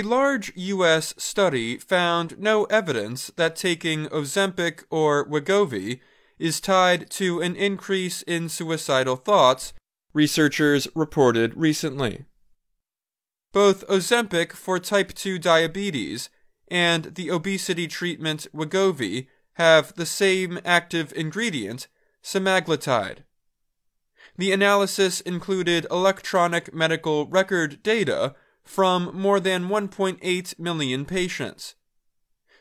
A large U.S. study found no evidence that taking Ozempic or Wegovy is tied to an increase in suicidal thoughts, researchers reported recently. Both Ozempic for type 2 diabetes and the obesity treatment Wegovy have the same active ingredient, semaglutide. The analysis included electronic medical record data from more than 1.8 million patients.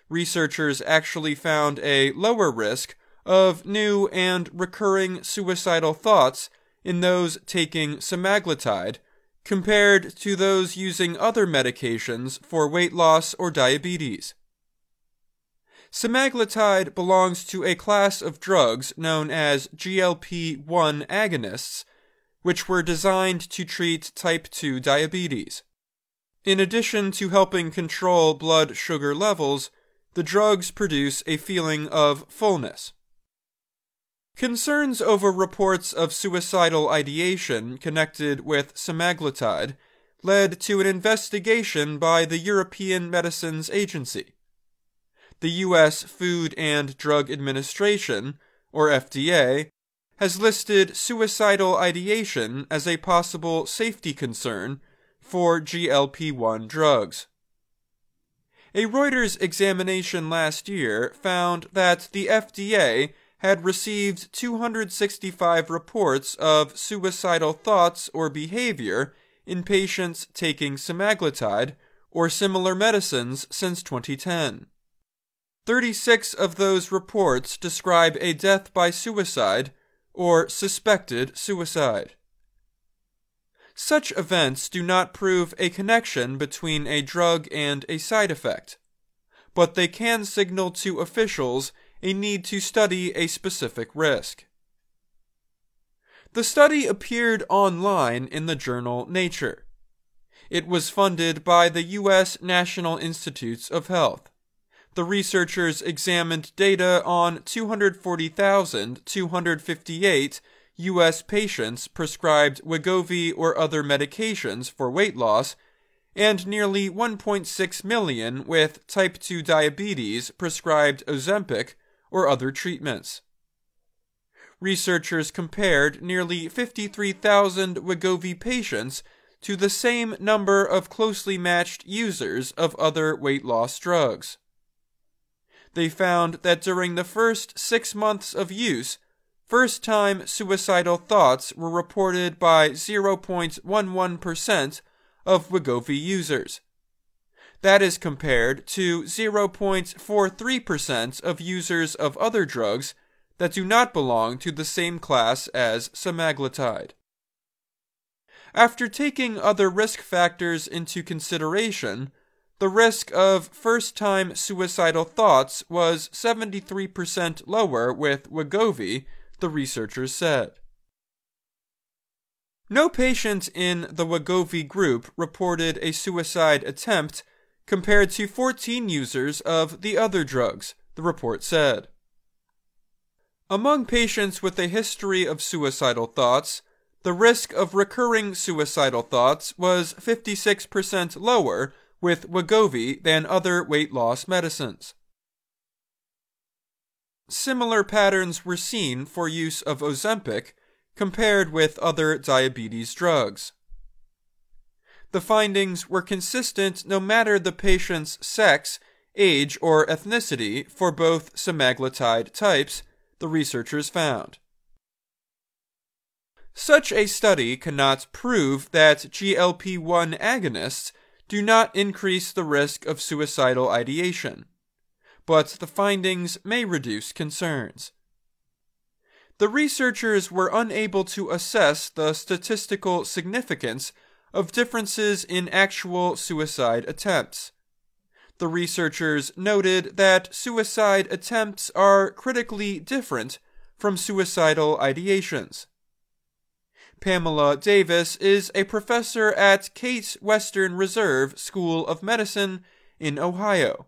Researchers actually found a lower risk of new and recurring suicidal thoughts in those taking semaglutide compared to those using other medications for weight loss or diabetes. Semaglutide belongs to a class of drugs known as GLP 1 agonists, which were designed to treat type 2 diabetes. In addition to helping control blood sugar levels, the drugs produce a feeling of fullness. Concerns over reports of suicidal ideation connected with semaglutide led to an investigation by the European Medicines Agency. The U.S. Food and Drug Administration, or FDA, has listed suicidal ideation as a possible safety concern for GLP 1 drugs. A Reuters examination last year found that the FDA had received 265 reports of suicidal thoughts or behavior in patients taking semaglutide or similar medicines since 2010. 36 of those reports describe a death by suicide or suspected suicide. Such events do not prove a connection between a drug and a side effect, but they can signal to officials a need to study a specific risk. The study appeared online in the journal Nature. It was funded by the U.S. National Institutes of Health. The researchers examined data on 240,258 U.S. patients prescribed Wegovy or other medications for weight loss, and nearly 1.6 million with type 2 diabetes prescribed Ozempic or other treatments. Researchers compared nearly 53,000 Wegovy patients to the same number of closely matched users of other weight loss drugs. They found that during the first six months of use, First time suicidal thoughts were reported by 0.11% of Wegovy users. That is compared to 0.43% of users of other drugs that do not belong to the same class as semaglutide. After taking other risk factors into consideration, the risk of first time suicidal thoughts was 73% lower with Wegovy the researchers said. No patient in the Wegovy group reported a suicide attempt compared to 14 users of the other drugs, the report said. Among patients with a history of suicidal thoughts, the risk of recurring suicidal thoughts was 56% lower with Wegovy than other weight loss medicines. Similar patterns were seen for use of Ozempic compared with other diabetes drugs. The findings were consistent no matter the patient's sex, age, or ethnicity for both semaglutide types, the researchers found. Such a study cannot prove that GLP 1 agonists do not increase the risk of suicidal ideation but the findings may reduce concerns. The researchers were unable to assess the statistical significance of differences in actual suicide attempts. The researchers noted that suicide attempts are critically different from suicidal ideations. Pamela Davis is a professor at Case Western Reserve School of Medicine in Ohio.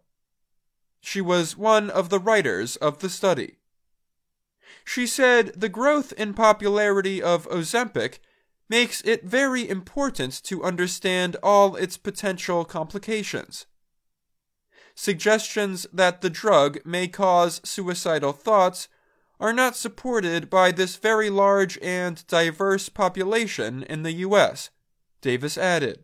She was one of the writers of the study. She said the growth in popularity of Ozempic makes it very important to understand all its potential complications. Suggestions that the drug may cause suicidal thoughts are not supported by this very large and diverse population in the US, Davis added.